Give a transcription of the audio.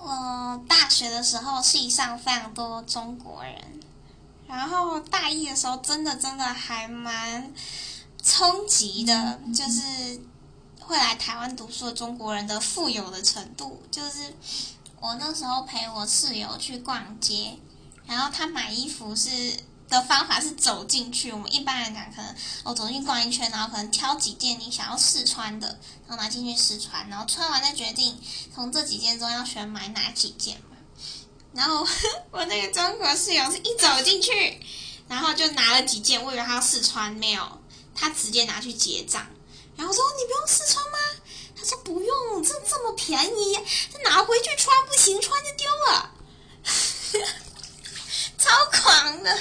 我大学的时候系上非常多中国人，然后大一的时候真的真的还蛮冲击的，就是会来台湾读书的中国人的富有的程度，就是我那时候陪我室友去逛街，然后他买衣服是的方法是走进去，我们一般来讲可能我走进去逛一圈，然后可能挑几件你想要试穿的，然后拿进去试穿，然后穿完再决定从这几件中要选买哪几件嘛。然后我那个中国室友是一走进去，然后就拿了几件，我以为他要试穿，没有，他直接拿去结账。然后说你不用试穿吗？他说不用，这这么便宜，这拿回去穿不行，穿就丢了，超狂的。